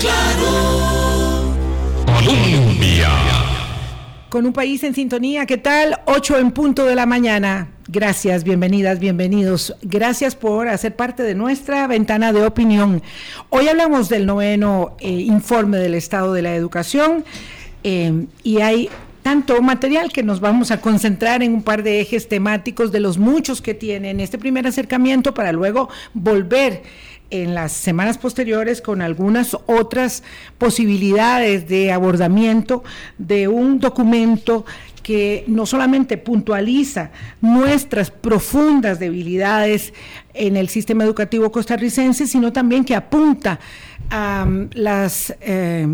Claro. Colombia. Con un país en sintonía, ¿qué tal? 8 en punto de la mañana. Gracias, bienvenidas, bienvenidos. Gracias por hacer parte de nuestra ventana de opinión. Hoy hablamos del noveno eh, informe del estado de la educación eh, y hay tanto material que nos vamos a concentrar en un par de ejes temáticos de los muchos que tienen este primer acercamiento para luego volver en las semanas posteriores con algunas otras posibilidades de abordamiento de un documento que no solamente puntualiza nuestras profundas debilidades en el sistema educativo costarricense, sino también que apunta a um, las eh,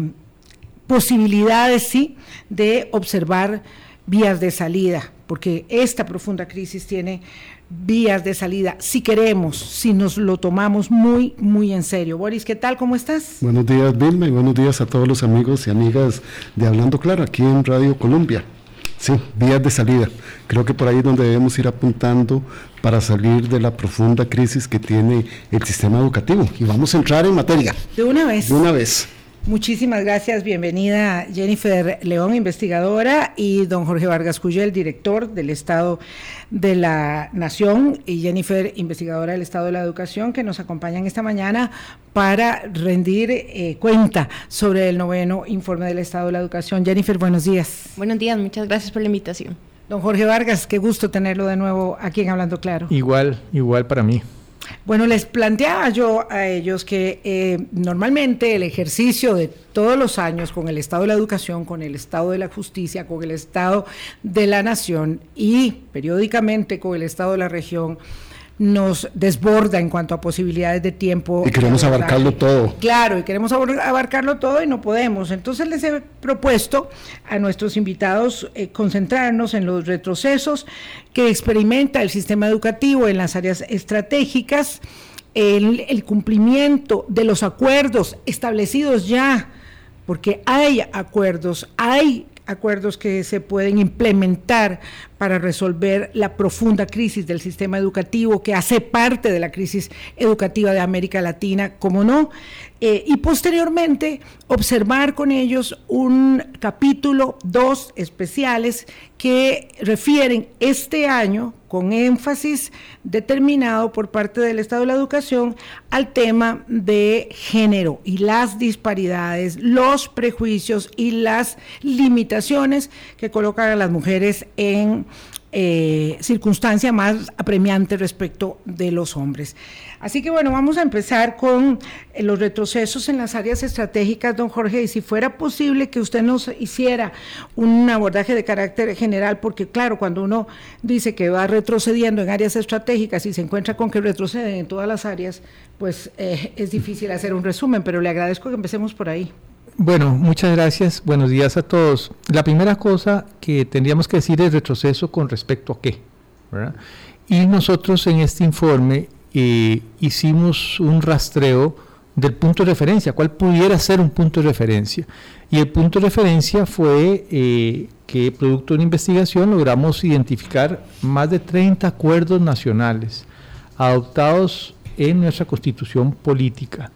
posibilidades, sí, de observar vías de salida, porque esta profunda crisis tiene vías de salida, si queremos, si nos lo tomamos muy, muy en serio. Boris, ¿qué tal? ¿Cómo estás? Buenos días, Vilma, y buenos días a todos los amigos y amigas de Hablando Claro, aquí en Radio Colombia. Sí, vías de salida. Creo que por ahí es donde debemos ir apuntando para salir de la profunda crisis que tiene el sistema educativo. Y vamos a entrar en materia. De una vez. De una vez. Muchísimas gracias, bienvenida Jennifer León, investigadora, y don Jorge Vargas Cuyel, director del Estado de la Nación, y Jennifer, investigadora del Estado de la Educación, que nos acompañan esta mañana para rendir eh, cuenta sobre el noveno informe del Estado de la Educación. Jennifer, buenos días. Buenos días, muchas gracias por la invitación. Don Jorge Vargas, qué gusto tenerlo de nuevo aquí en Hablando Claro. Igual, igual para mí. Bueno, les planteaba yo a ellos que eh, normalmente el ejercicio de todos los años con el estado de la educación, con el estado de la justicia, con el estado de la nación y periódicamente con el estado de la región, nos desborda en cuanto a posibilidades de tiempo. Y queremos abarcarlo todo. Claro, y queremos abarcarlo todo y no podemos. Entonces les he propuesto a nuestros invitados eh, concentrarnos en los retrocesos que experimenta el sistema educativo en las áreas estratégicas, el, el cumplimiento de los acuerdos establecidos ya, porque hay acuerdos, hay acuerdos que se pueden implementar para resolver la profunda crisis del sistema educativo que hace parte de la crisis educativa de América Latina, como no, eh, y posteriormente observar con ellos un capítulo, dos especiales que refieren este año con énfasis determinado por parte del Estado de la Educación al tema de género y las disparidades, los prejuicios y las limitaciones que colocan a las mujeres en eh, circunstancia más apremiante respecto de los hombres. Así que bueno, vamos a empezar con eh, los retrocesos en las áreas estratégicas, don Jorge, y si fuera posible que usted nos hiciera un abordaje de carácter general, porque claro, cuando uno dice que va retrocediendo en áreas estratégicas y se encuentra con que retroceden en todas las áreas, pues eh, es difícil hacer un resumen, pero le agradezco que empecemos por ahí. Bueno, muchas gracias. Buenos días a todos. La primera cosa que tendríamos que decir es retroceso con respecto a qué. Y nosotros en este informe eh, hicimos un rastreo del punto de referencia, cuál pudiera ser un punto de referencia. Y el punto de referencia fue eh, que, producto de una investigación, logramos identificar más de 30 acuerdos nacionales adoptados en nuestra constitución política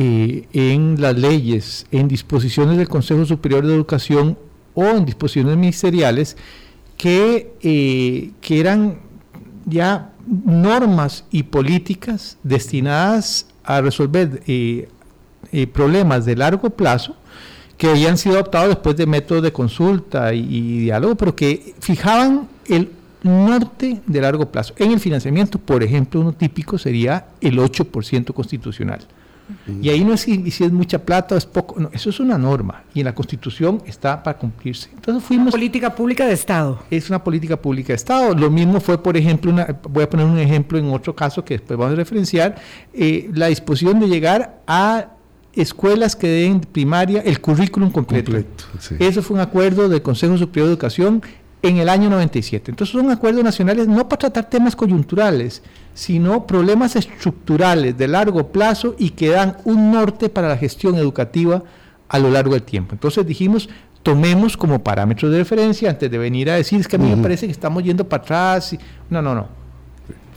eh, en las leyes, en disposiciones del Consejo Superior de Educación o en disposiciones ministeriales que, eh, que eran ya normas y políticas destinadas a resolver eh, problemas de largo plazo que habían sido adoptados después de métodos de consulta y, y diálogo, pero que fijaban el norte de largo plazo. En el financiamiento, por ejemplo, uno típico sería el 8% constitucional. Y ahí no es si, si, es mucha plata o es poco, no, eso es una norma y en la Constitución está para cumplirse. Entonces fuimos... Una política pública de Estado. Es una política pública de Estado. Lo mismo fue, por ejemplo, una, voy a poner un ejemplo en otro caso que después vamos a referenciar, eh, la disposición de llegar a escuelas que den primaria el currículum completo. completo sí. Eso fue un acuerdo del Consejo Superior de Educación en el año 97. Entonces son acuerdos nacionales no para tratar temas coyunturales, sino problemas estructurales de largo plazo y que dan un norte para la gestión educativa a lo largo del tiempo. Entonces dijimos, tomemos como parámetro de referencia antes de venir a decir, es que a mí me parece que estamos yendo para atrás. No, no, no.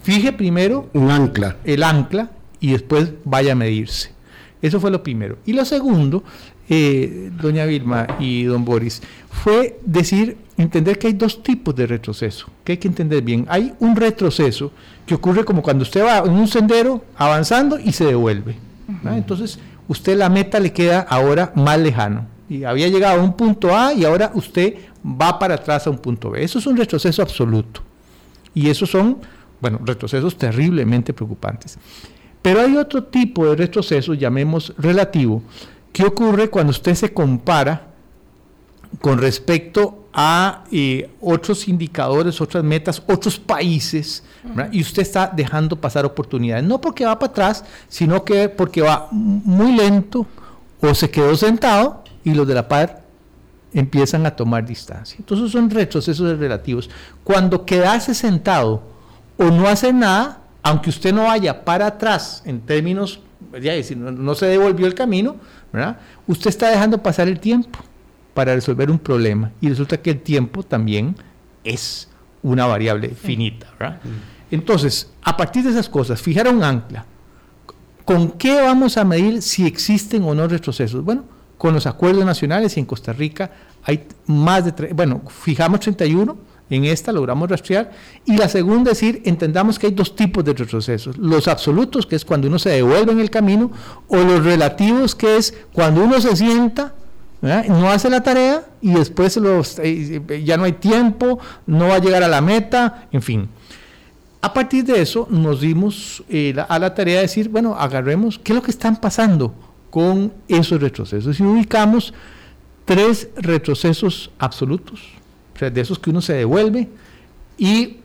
Fije primero un ancla. El ancla y después vaya a medirse. Eso fue lo primero. Y lo segundo, eh, doña Vilma y don Boris, fue decir, entender que hay dos tipos de retroceso, que hay que entender bien. Hay un retroceso que ocurre como cuando usted va en un sendero avanzando y se devuelve. Entonces, usted la meta le queda ahora más lejano. Y había llegado a un punto A y ahora usted va para atrás a un punto B. Eso es un retroceso absoluto. Y esos son, bueno, retrocesos terriblemente preocupantes. Pero hay otro tipo de retroceso, llamemos relativo, que ocurre cuando usted se compara con respecto a eh, otros indicadores, otras metas, otros países, y usted está dejando pasar oportunidades, no porque va para atrás, sino que porque va muy lento o se quedó sentado y los de la par empiezan a tomar distancia. Entonces son retrocesos relativos. Cuando quedarse sentado o no hacer nada, aunque usted no vaya para atrás en términos, ya decir, no, se devolvió el camino, usted está dejando pasar el tiempo para resolver un problema y resulta que el tiempo también es una variable finita. Entonces, a partir de esas cosas, fijar un ancla. ¿Con qué vamos a medir si existen o no retrocesos? Bueno, con los acuerdos nacionales y en Costa Rica hay más de, bueno, fijamos 31 en esta logramos rastrear. Y la segunda es decir, entendamos que hay dos tipos de retrocesos. Los absolutos, que es cuando uno se devuelve en el camino, o los relativos, que es cuando uno se sienta, no hace la tarea y después los, eh, ya no hay tiempo, no va a llegar a la meta, en fin. A partir de eso nos dimos eh, a la tarea de decir, bueno, agarremos qué es lo que están pasando con esos retrocesos y ubicamos tres retrocesos absolutos de esos que uno se devuelve, y,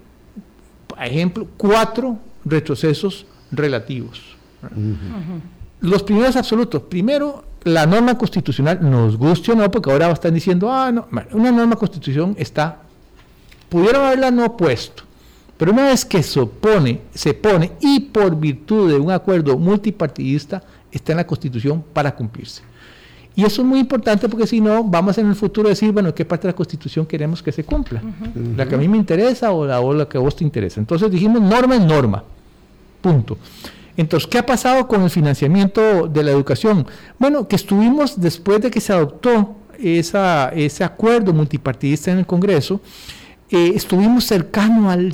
por ejemplo, cuatro retrocesos relativos. Los primeros absolutos. Primero, la norma constitucional, nos guste o no, porque ahora están diciendo, ah, no, una norma constitución está, pudieron haberla no puesto, pero una vez que se opone, se pone y por virtud de un acuerdo multipartidista, está en la constitución para cumplirse. Y eso es muy importante porque si no, vamos en el futuro a decir, bueno, ¿qué parte de la Constitución queremos que se cumpla? ¿La que a mí me interesa o la, o la que a vos te interesa? Entonces dijimos, norma es norma. Punto. Entonces, ¿qué ha pasado con el financiamiento de la educación? Bueno, que estuvimos después de que se adoptó ese acuerdo multipartidista en el Congreso, eh, estuvimos cercano al,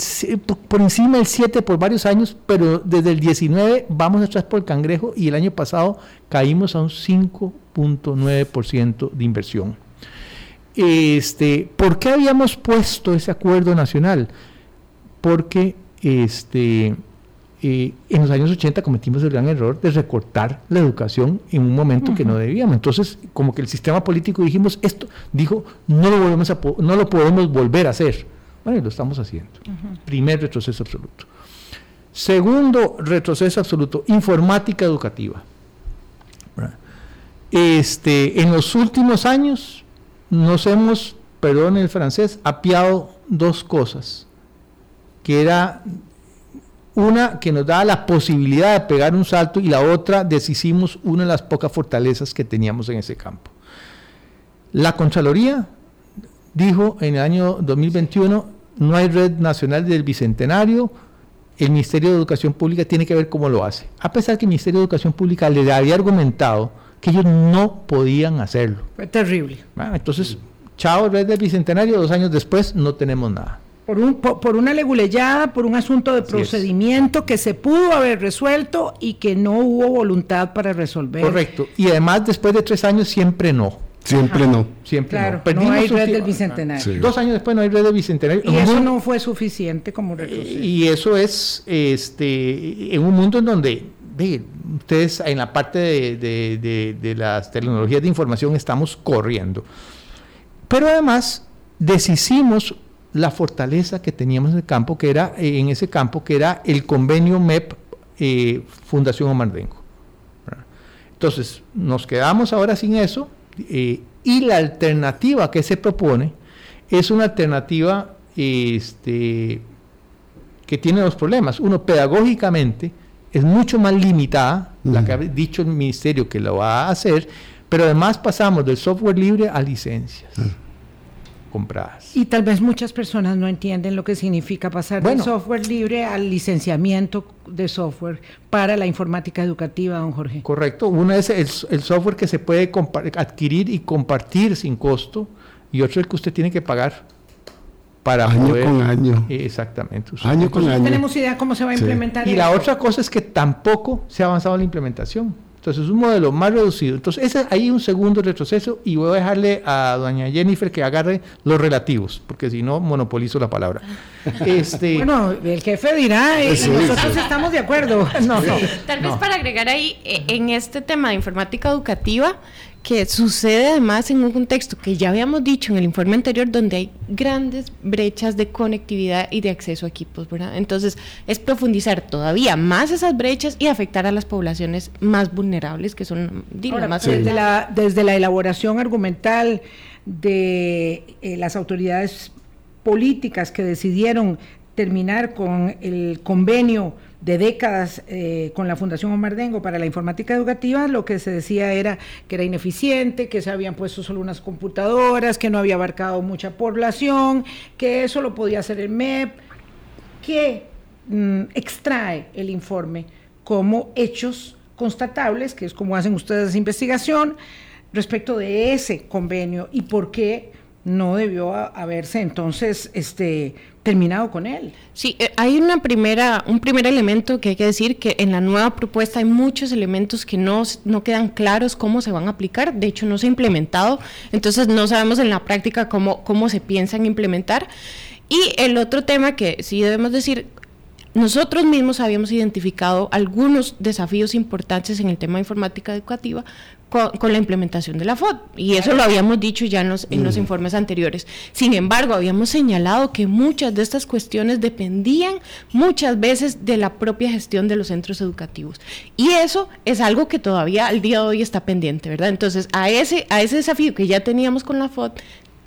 por, encima del 7 por varios años, pero desde el 19 vamos atrás por el cangrejo y el año pasado caímos a un 5.9% de inversión. Este, ¿Por qué habíamos puesto ese acuerdo nacional? Porque este, eh, en los años 80 cometimos el gran error de recortar la educación en un momento que no debíamos. Entonces, como que el sistema político dijimos, esto, dijo, no lo, volvemos a, no lo podemos volver a hacer. Bueno, y lo estamos haciendo. Primer retroceso absoluto. Segundo retroceso absoluto, informática educativa. Este, en los últimos años nos hemos, perdón el francés, apiado dos cosas, que era una que nos daba la posibilidad de pegar un salto y la otra deshicimos una de las pocas fortalezas que teníamos en ese campo. La Contraloría dijo en el año 2021, no hay red nacional del Bicentenario, el Ministerio de Educación Pública tiene que ver cómo lo hace. A pesar que el Ministerio de Educación Pública le había argumentado que ellos no podían hacerlo. Fue terrible. entonces, chao, red del Bicentenario, dos años después no tenemos nada. Por, un, por, una leguleyada, por un asunto de procedimiento que se pudo haber resuelto y que no hubo voluntad para resolver. Correcto. Y además, después de tres años, siempre no. Siempre no. Siempre no. no hay red del Bicentenario. Dos años después no hay red del Bicentenario. Y eso no fue suficiente como retroceso. Y eso es este, en un mundo en donde ustedes en la parte de, de, las tecnologías de información estamos corriendo. Pero además deshicimos la fortaleza que teníamos en el campo, que era en ese campo, que era el convenio MEP eh, Fundación Omardengo. Entonces, nos quedamos ahora sin eso eh, y la alternativa que se propone es una alternativa este, que tiene dos problemas. Uno, pedagógicamente, es mucho más limitada, la que ha dicho el ministerio que lo va a hacer, pero además pasamos del software libre a licencias. Compradas. Y tal vez muchas personas no entienden lo que significa pasar Bueno. del software libre al licenciamiento de software para la informática educativa, don Jorge. Correcto. Uno es el, el software que se puede adquirir y compartir sin costo y otro el que usted tiene que pagar para Año poder... con año. Exactamente. usted- Año con No año. tenemos idea cómo se va a Sí. implementar. Y la otra cosa es que tampoco se ha avanzado en la implementación. Entonces es un modelo más reducido. Entonces ese ahí un segundo retroceso y voy a dejarle a doña Jennifer que agarre los relativos, porque si no monopolizo la palabra. Este, Bueno, el jefe dirá, eh, Sí, nosotros sí. estamos de acuerdo. no, no. Tal vez no. para agregar ahí, eh, en este tema de informática educativa, que sucede además en un contexto que ya habíamos dicho en el informe anterior, donde hay grandes brechas de conectividad y de acceso a equipos, ¿verdad? Entonces, es profundizar todavía más esas brechas y afectar a las poblaciones más vulnerables, que son digo, Ahora, más desde, la, desde la elaboración argumental de eh, las autoridades políticas que decidieron terminar con el convenio de décadas eh, con la Fundación Omar Dengo para la informática educativa, lo que se decía era que era ineficiente, que se habían puesto solo unas computadoras, que no había abarcado mucha población, que eso lo podía hacer el MEP, que mm, extrae el informe como hechos constatables, que es como hacen ustedes investigación, respecto de ese convenio y por qué no debió haberse entonces este, terminado con él. Sí, eh, hay una primera, un primer elemento que hay que decir que en la nueva propuesta hay muchos elementos que no, no quedan claros cómo se van a aplicar, de hecho no se ha implementado, entonces no sabemos en la práctica cómo, cómo se piensan implementar. Y el otro tema que sí debemos decir, nosotros mismos habíamos identificado algunos desafíos importantes en el tema de informática educativa con, con la implementación de la FOD, y eso lo habíamos dicho ya en los, en los informes anteriores. Sin embargo, habíamos señalado que muchas de estas cuestiones dependían muchas veces de la propia gestión de los centros educativos. Y eso es algo que todavía al día de hoy está pendiente, ¿verdad? Entonces, a ese, a ese desafío que ya teníamos con la FOD,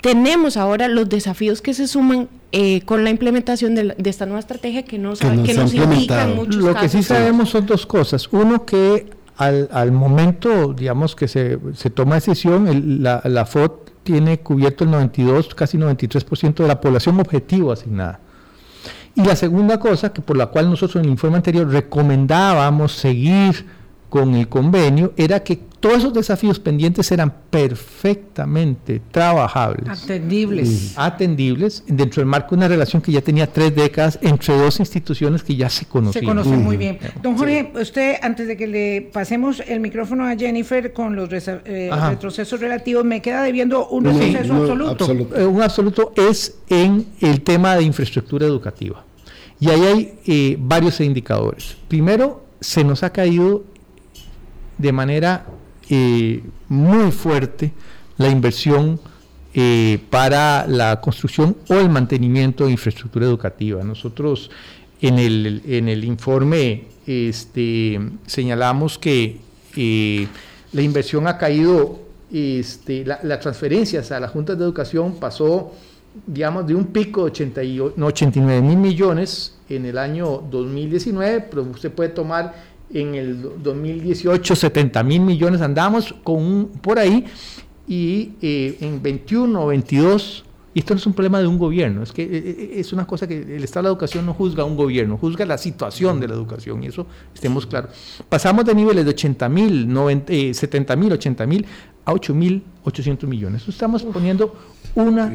tenemos ahora los desafíos que se suman eh, con la implementación de, la- de esta nueva estrategia que, no Que sabe- no que nos indican muchos Lo que sí sabemos son dos cosas. Uno, que al, momento, digamos, que se, se toma decisión, la, la FOD tiene cubierto el 92, casi 93% de la población objetivo asignada. Y la segunda cosa, que por la cual nosotros en el informe anterior recomendábamos seguir con el convenio, era que todos esos desafíos pendientes eran perfectamente trabajables Atendibles. atendibles dentro del marco de una relación que ya tenía tres décadas entre dos instituciones que ya se conocían. Se conocen muy bien. Don Jorge, usted, antes de que le pasemos el micrófono a Jennifer con los eh, retrocesos relativos, me queda debiendo un no, retroceso no, absoluto. absoluto. Eh, un absoluto es en el tema de infraestructura educativa. Y ahí hay eh, varios indicadores. Primero, se nos ha caído de manera eh, muy fuerte la inversión eh, para la construcción o el mantenimiento de infraestructura educativa. Nosotros en el, en el informe este, señalamos que eh, la inversión ha caído, este, la- las transferencias a las juntas de educación pasó, digamos, de un pico de 88 no, 89 mil millones en el año 2019, pero usted puede tomar en el do- 2018 70 mil millones, andamos con un- por ahí, y eh, en 21 o 22, y esto no es un problema de un gobierno, es que eh, eh, es una cosa que el Estado de la Educación no juzga a un gobierno, juzga la situación de la educación, y eso estemos claros. Pasamos de niveles de 80 mil, 70 mil, 80 mil, a 8 mil 800 millones. Estamos poniendo una,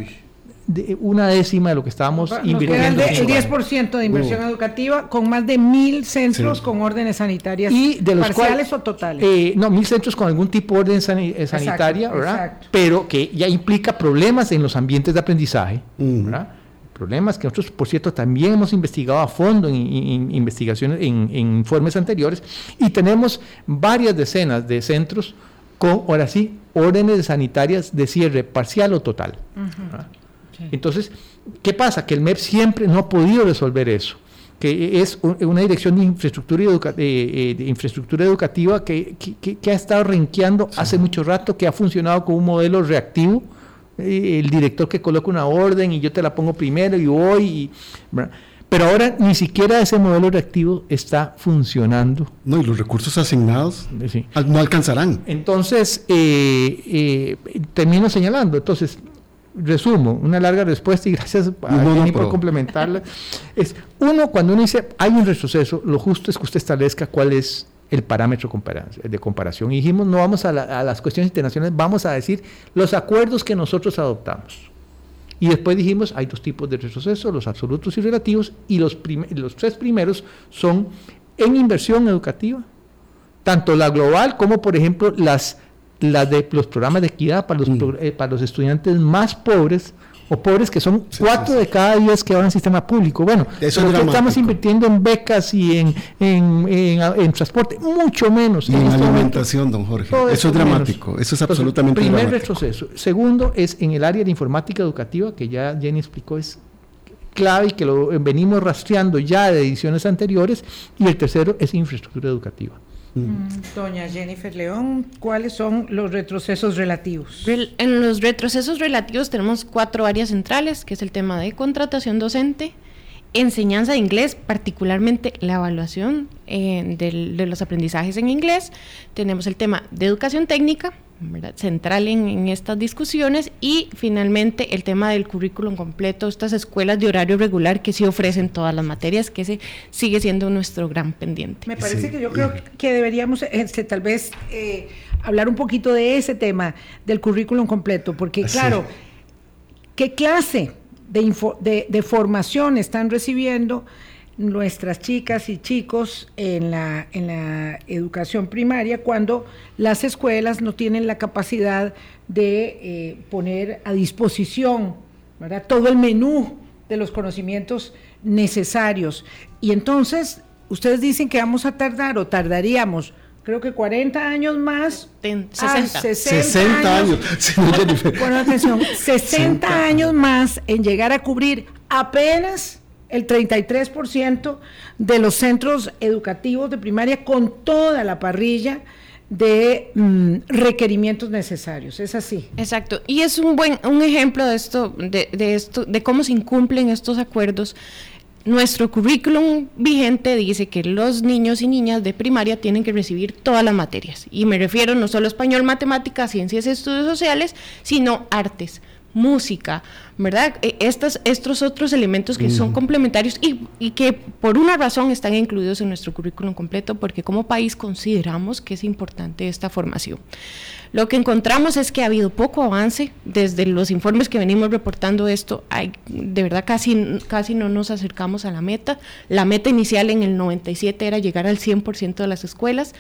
de- una décima de lo que estábamos Nos invirtiendo. el cinco años. 10% de inversión educativa con más de mil centros Sí. con órdenes sanitarias y de los parciales cuales, o totales. eh, no, mil centros con algún tipo de orden sani- eh, sanitaria, ¿verdad? exacto. Pero que ya implica problemas en los ambientes de aprendizaje, Ujú. ¿verdad? Problemas que nosotros, por cierto, también hemos investigado a fondo en, en- en investigaciones, en, en informes anteriores, y tenemos varias decenas de centros con, ahora sí, órdenes sanitarias de cierre parcial o total. ¿verdad? Entonces, ¿qué pasa? Que el MEP siempre no ha podido resolver eso, que es un- una dirección de infraestructura, educa- eh, de infraestructura educativa que, que- que- ha estado renqueando hace mucho rato, que ha funcionado con un modelo reactivo, eh, el director que coloca una orden y yo te la pongo primero y voy, y- pero ahora ni siquiera ese modelo reactivo está funcionando. No, y los recursos asignados sí. no alcanzarán. Entonces, eh, eh, termino señalando, entonces, resumo, una larga respuesta y gracias a No, no, Jenny por complementarla. Es, uno, cuando uno dice hay un retroceso, lo justo es que usted establezca cuál es el parámetro de comparación. Y dijimos, no vamos a, la- a las cuestiones internacionales, vamos a decir los acuerdos que nosotros adoptamos. Y después dijimos, hay dos tipos de retroceso, los absolutos y relativos, y los, los tres primeros son en inversión educativa, tanto la global como, por ejemplo, las, las de los programas de equidad para los, Mm. pro- eh, para los estudiantes más pobres o pobres que son Sí, cuatro sí, sí. de cada diez que van al sistema público. Bueno, Eso es estamos invirtiendo en becas y en, en, en- en transporte, mucho menos. Y en este momento. alimentación, don Jorge. Todo Eso es menos. dramático, eso es Entonces, absolutamente primer dramático. retroceso. Segundo es en el área de informática educativa, que ya Jenny explicó, es clave y que lo venimos rastreando ya de ediciones anteriores. Y el tercero es infraestructura educativa. Doña Jennifer León, ¿cuáles son los retrocesos relativos? Rel- En los retrocesos relativos tenemos cuatro áreas centrales, que es el tema de contratación docente, enseñanza de inglés, particularmente la evaluación eh, de los aprendizajes en inglés. Tenemos el tema de educación técnica, ¿verdad? central en, en estas discusiones, y finalmente el tema del currículum completo, estas escuelas de horario regular que sí ofrecen todas las materias, que ese sigue siendo nuestro gran pendiente. Me parece Sí. que yo creo que deberíamos este, tal vez eh, hablar un poquito de ese tema del currículum completo, porque Sí. claro, ¿qué clase de, info- de, de formación están recibiendo nuestras chicas y chicos en la, en la educación primaria cuando las escuelas no tienen la capacidad de eh, poner a disposición ¿verdad? todo el menú de los conocimientos necesarios? Y entonces, ustedes dicen que vamos a tardar o tardaríamos, creo que 40 años más. Ten- a 60. 60 años. Sí, no, Jennifer. Pon atención, 60 años más en llegar a cubrir apenas el 33% de los centros educativos de primaria con toda la parrilla de mm, requerimientos necesarios. Es así. Exacto, y es un buen un ejemplo de esto, de, de esto, de cómo se incumplen estos acuerdos. Nuestro currículum vigente dice que los niños y niñas de primaria tienen que recibir todas las materias. Y me refiero no solo a español, matemáticas, ciencias y estudios sociales, sino artes, música, ¿verdad? E- Estas, estos otros elementos que son complementarios y, y que por una razón están incluidos en nuestro currículum completo, porque como país consideramos que es importante esta formación. Lo que encontramos es que ha habido poco avance desde los informes que venimos reportando esto. Hay, de verdad, casi, casi no nos acercamos a la meta. La meta inicial en el 97 era llegar al 100% de las escuelas.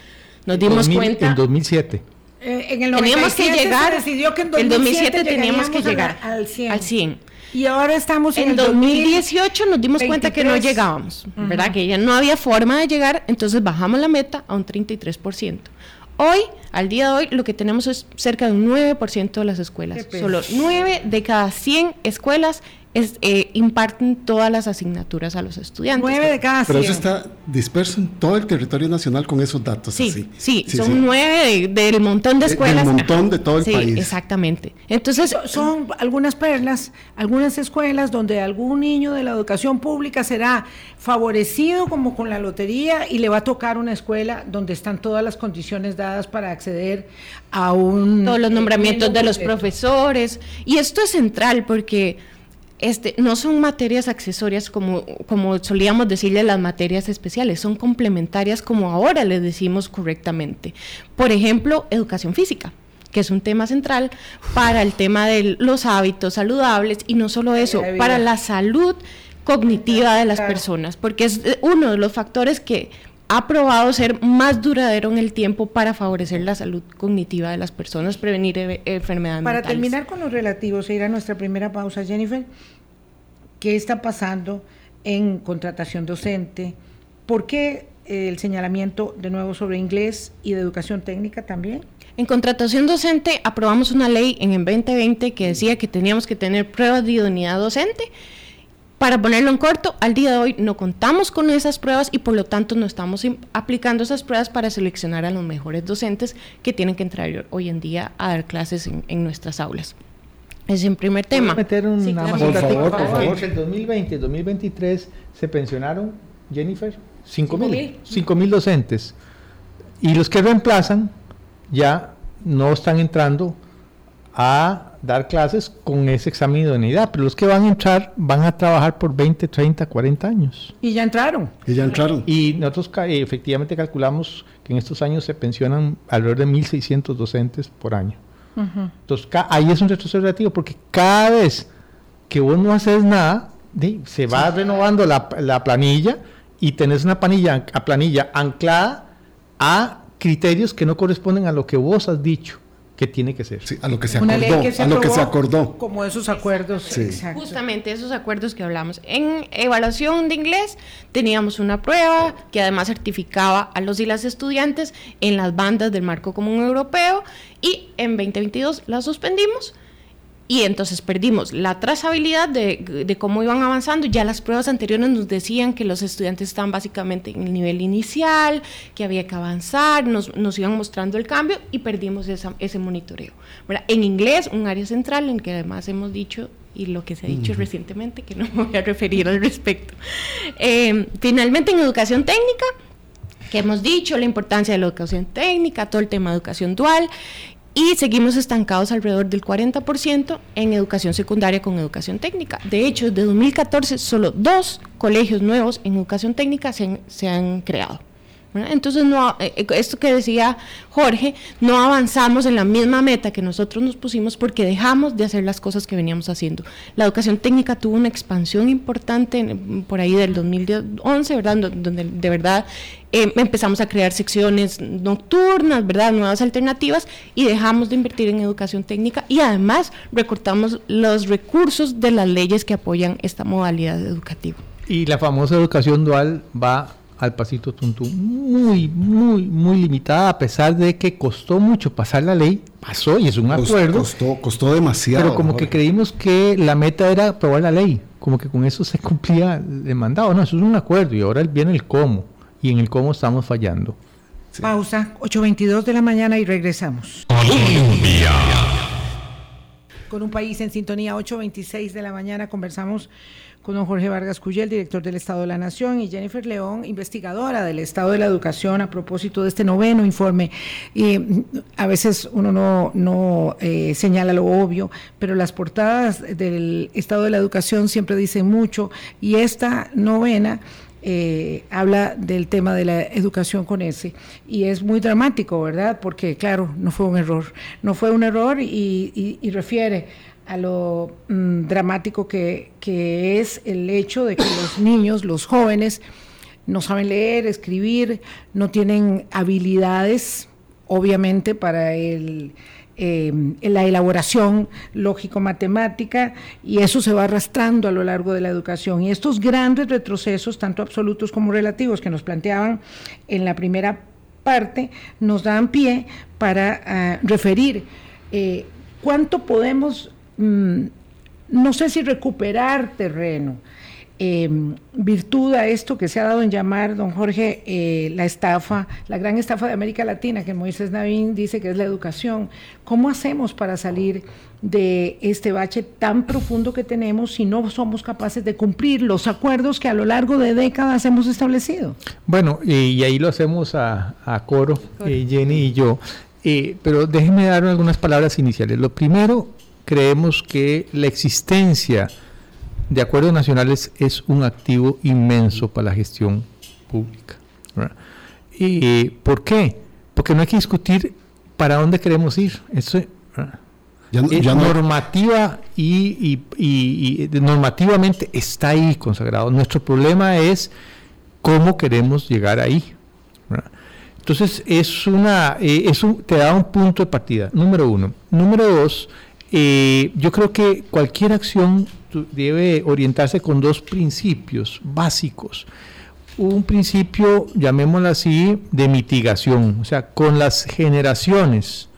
Nos dimos 2000 cuenta. En 2007. Eh, en el Teníamos que 97 se llegar. decidió que en el 2007 2007 teníamos que llegar la- al 100. Al 100. Y ahora estamos en, En el 2018 nos dimos cuenta que no 23. llegábamos, ¿verdad? Que ya no había forma de llegar, entonces bajamos la meta a un 33%. Hoy, al día de hoy, lo que tenemos es cerca de un 9% de las escuelas. Solo 9 de cada 100 escuelas es- eh, imparten todas las asignaturas a los estudiantes. 9 de cada 100. Pero eso está disperso en todo el territorio nacional con esos datos Sí, así. sí, son nueve de- del montón de del escuelas. montón Ajá. de todo el Sí, país. Exactamente. Entonces, So- son algunas perlas, algunas escuelas donde algún niño de la educación pública será favorecido como con la lotería y le va a tocar una escuela donde están todas las condiciones dadas para acceder a un todos los nombramientos de los profesores. Y esto es central porque este, no son materias accesorias como, como solíamos decirle las materias especiales, son complementarias como ahora le decimos correctamente. Por ejemplo, educación física que es un tema central para el tema de los hábitos saludables y no solo eso, para la salud cognitiva de las personas, porque es eh, uno de los factores que ha probado ser más duradero en el tiempo para favorecer la salud cognitiva de las personas, prevenir eh, enfermedades Para mentales. terminar con los relativos e ir a nuestra primera pausa, Jennifer, ¿qué está pasando en contratación docente? ¿Por qué eh, el señalamiento de nuevo sobre inglés y de educación técnica también? En contratación docente aprobamos una ley en el 2020 que decía que teníamos que tener pruebas de idoneidad docente. Para ponerlo en corto, al día de hoy no contamos con esas pruebas y por lo tanto no estamos aplicando esas pruebas para seleccionar a los mejores docentes que tienen que entrar hoy en día a dar clases en, en nuestras aulas. Es el primer tema. ¿Puedo meter un, Sí, claro. Por favor, por favor. Entre el 2020 y el 2023 se pensionaron, Jennifer, 5 Cinco mil. mil. 5 mil docentes. Y los que reemplazan ya no están entrando a dar clases con ese examen de idoneidad, pero los que van a entrar van a trabajar por 20, 30, 40 años. Y ya entraron. Y ya entraron. Y nosotros eh, efectivamente calculamos que en estos años se pensionan alrededor de 1.600 docentes por año. Entonces ca- ahí es un retroceso relativo porque cada vez que vos no haces nada, se va renovando la, la planilla y tenés una planilla, a planilla anclada a criterios que no corresponden a lo que vos has dicho que tiene que ser. Sí, a lo que se Una acordó. ley que se a lo que se acordó. Como esos acuerdos. Sí. Exacto. Justamente esos acuerdos que hablamos. En evaluación de inglés teníamos una prueba que además certificaba a los y las estudiantes en las bandas del marco común europeo y en 2022 la suspendimos y entonces perdimos la trazabilidad de, de cómo iban avanzando. Ya las pruebas anteriores nos decían que los estudiantes estaban básicamente en el nivel inicial, que había que avanzar, nos, nos iban mostrando el cambio y perdimos esa- ese monitoreo. ¿verdad? En inglés, un área central en que además hemos dicho y lo que se ha dicho recientemente, que no me voy a referir al respecto. Eh, finalmente, en educación técnica, que hemos dicho la importancia de la educación técnica, todo el tema de educación dual, y seguimos estancados alrededor del 40% en educación secundaria con educación técnica. De hecho, desde 2014 solo dos colegios nuevos en educación técnica se han, se han creado. Entonces, no, eh, eh, esto que decía Jorge, no avanzamos en la misma meta que nosotros nos pusimos porque dejamos de hacer las cosas que veníamos haciendo. La educación técnica tuvo una expansión importante en- por ahí del 2011, ¿verdad? Do- Donde de verdad eh, empezamos a crear secciones nocturnas, ¿verdad? Nuevas alternativas y dejamos de invertir en educación técnica y además recortamos los recursos de las leyes que apoyan esta modalidad educativa. Y la famosa educación dual va al pasito tuntún, muy, muy, muy limitada, a pesar de que costó mucho pasar la ley, pasó y es un acuerdo, Costó, costó demasiado. pero como que creímos que la meta era aprobar la ley, como que con eso se cumplía el mandado. No, eso es un acuerdo y ahora viene el cómo, y en el cómo estamos fallando. Pausa, 8.22 de la mañana y regresamos. Colombia. Con un país en sintonía, 8.26 de la mañana, conversamos con don Jorge Vargas Cuyel, director del Estado de la Nación, y Jennifer León, investigadora del Estado de la Educación, a propósito de este noveno informe. Mm, a veces uno no, no eh, señala lo obvio, pero las portadas del Estado de la Educación siempre dicen mucho, y esta novena eh, habla del tema de la educación con ese y es muy dramático, ¿verdad? Porque claro, no fue un error, no fue un error y, y- y refiere a lo mm, dramático que, es el hecho de que los niños, los jóvenes, no saben leer, escribir, no tienen habilidades, obviamente, para el, eh, la elaboración lógico-matemática y eso se va arrastrando a lo largo de la educación. Y estos grandes retrocesos, tanto absolutos como relativos, que nos planteaban en la primera parte, nos dan pie para ah, referir eh, cuánto podemos, mm, no sé si recuperar terreno, eh, virtud a esto que se ha dado en llamar, don Jorge, eh, la estafa, la gran estafa de América Latina, que Moisés Navín dice que es la educación. ¿Cómo hacemos para salir de este bache tan profundo que tenemos si no somos capaces de cumplir los acuerdos que a lo largo de décadas hemos establecido? Bueno, y, ahí lo hacemos a, a coro, eh, Jenny y yo. Eh, pero déjenme dar algunas palabras iniciales. Lo primero, creemos que la existencia de acuerdos nacionales es un activo inmenso para la gestión pública. ¿verdad? ¿Y por qué? Porque no hay que discutir para dónde queremos ir. Eso, no- Eh, no- normativa y, y- y- y de- normativamente está ahí consagrado. Nuestro problema es cómo queremos llegar ahí. ¿verdad? Entonces es una, eh, es un- te da un punto de partida, número uno. Número dos, eh, yo creo que cualquier acción debe orientarse con dos principios básicos. Un principio, llamémoslo así, de mitigación, o sea, con las generaciones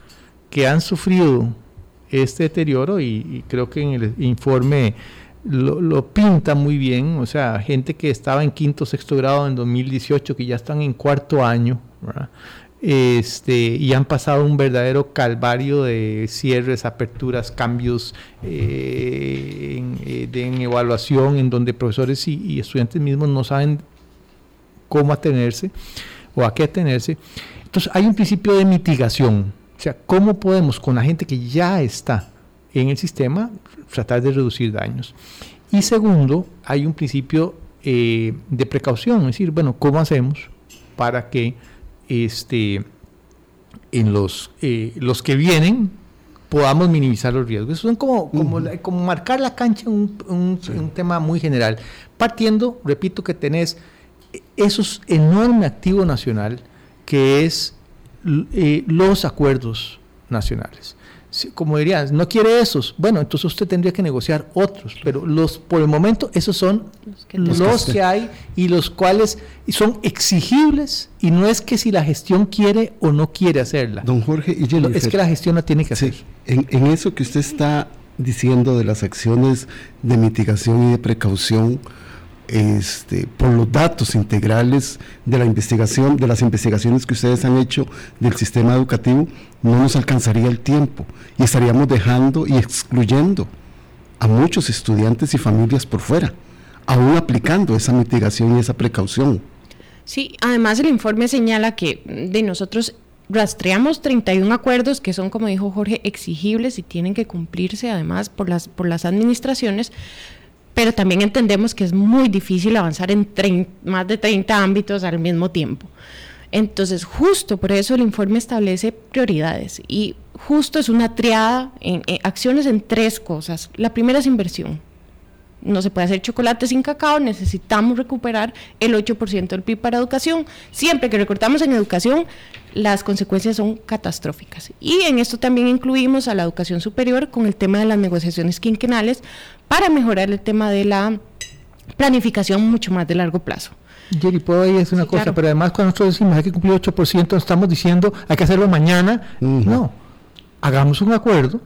que han sufrido este deterioro y, y creo que en el informe lo, lo pinta muy bien, o sea, gente que estaba en quinto, sexto grado en 2018, que ya están en cuarto año, ¿verdad? Este, y han pasado un verdadero calvario de cierres, aperturas, cambios eh, en, eh, de- en evaluación, en donde profesores y, y estudiantes mismos no saben cómo atenerse o a qué atenerse. Entonces hay un principio de mitigación, o sea, cómo podemos con la gente que ya está en el sistema, tratar de reducir daños. Y segundo, hay un principio eh, de precaución, es decir, bueno, ¿cómo hacemos para que este, en los, eh, los que vienen podamos minimizar los riesgos? Eso son como, como, como marcar la cancha un, un, un tema muy general. Partiendo, repito, que tenés esos enorme activo nacional que es eh, los acuerdos nacionales. Como dirían, no quiere esos, bueno, entonces usted tendría que negociar otros, pero los por el momento esos son los que, hay y los cuales son exigibles y no es que si la gestión quiere o no quiere hacerla. Don Jorge y Jennifer, es que la gestión la tiene que hacer. en, en eso que usted está diciendo de las acciones de mitigación y de precaución, este, por los datos integrales de la investigación, de las investigaciones que ustedes han hecho del sistema educativo, no nos alcanzaría el tiempo y estaríamos dejando y excluyendo a muchos estudiantes y familias por fuera, aún aplicando esa mitigación y esa precaución. Sí, además el informe señala que de nosotros rastreamos 31 acuerdos que son, como dijo Jorge, exigibles y tienen que cumplirse además por las, por las administraciones, pero también entendemos que es muy difícil avanzar en más de 30 ámbitos al mismo tiempo. Entonces, justo por eso el informe establece prioridades y justo es una triada en, acciones en tres cosas. La primera es inversión. No se puede hacer chocolate sin cacao, necesitamos recuperar el 8% del PIB para educación. Siempre que recortamos en educación, las consecuencias son catastróficas. Y en esto también incluimos a la educación superior con el tema de las negociaciones quinquenales para mejorar el tema de la planificación mucho más de largo plazo. Jerry, puedo decir una cosa, pero además cuando nosotros decimos hay que cumplir 8%, estamos diciendo hay que hacerlo mañana. No, hagamos un acuerdo